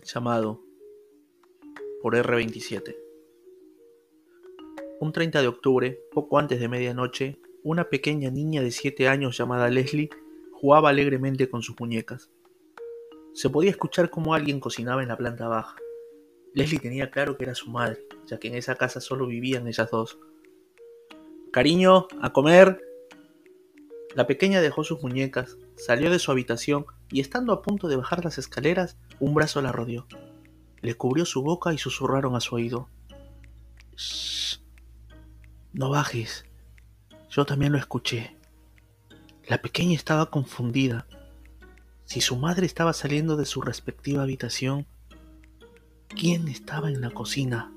llamado por R27. Un 30 de octubre, poco antes de medianoche, una pequeña niña de 7 años llamada Leslie jugaba alegremente con sus muñecas. Se podía escuchar cómo alguien cocinaba en la planta baja. Leslie tenía claro que era su madre, ya que en esa casa solo vivían ellas dos. Cariño, a comer. La pequeña dejó sus muñecas, salió de su habitación y estando a punto de bajar las escaleras, un brazo la rodeó. Le cubrió su boca y susurraron a su oído. Shh, no bajes. Yo también lo escuché. La pequeña estaba confundida. Si su madre estaba saliendo de su respectiva habitación, ¿quién estaba en la cocina?